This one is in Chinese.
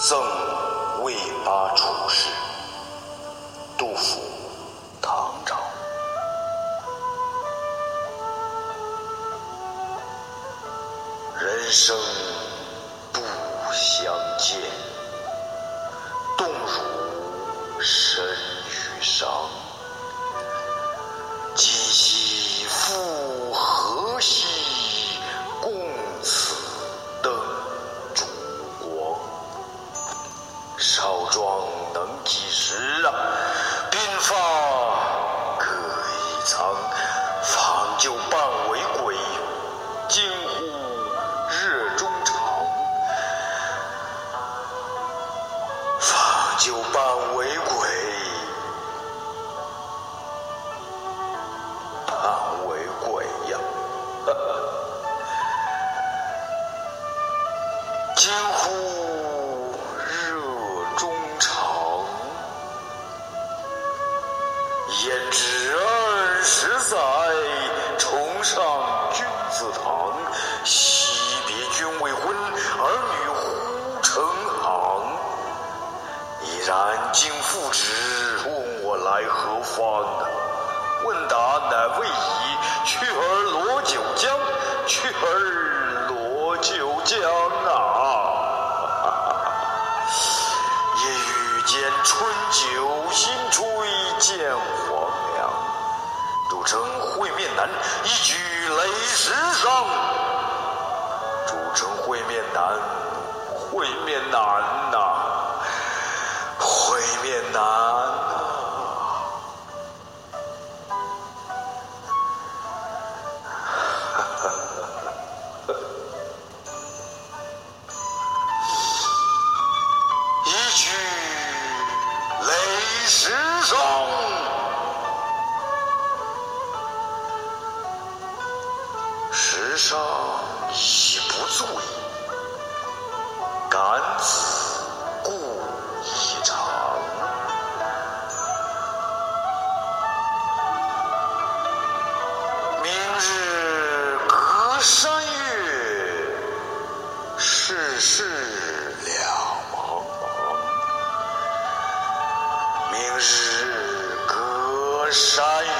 赠魏拔处士，杜甫，唐朝。人生不相见，动如参与商。少壮能几时啊？鬓发各已苍。访旧半为鬼，惊呼热衷肠。访旧半为鬼，半为鬼呀！惊呼焉知二十载，重上君子堂。惜别君未婚，儿女忽成行。已然经复旨，问我来何方？问答乃未已，去而罗九江，去而会面难，一举雷十觞。主称会面难，会面难呐、会面难呐、一举雷十觞。时上已不醉，感子故意长。明日隔山岳，世事两茫茫。明日隔山月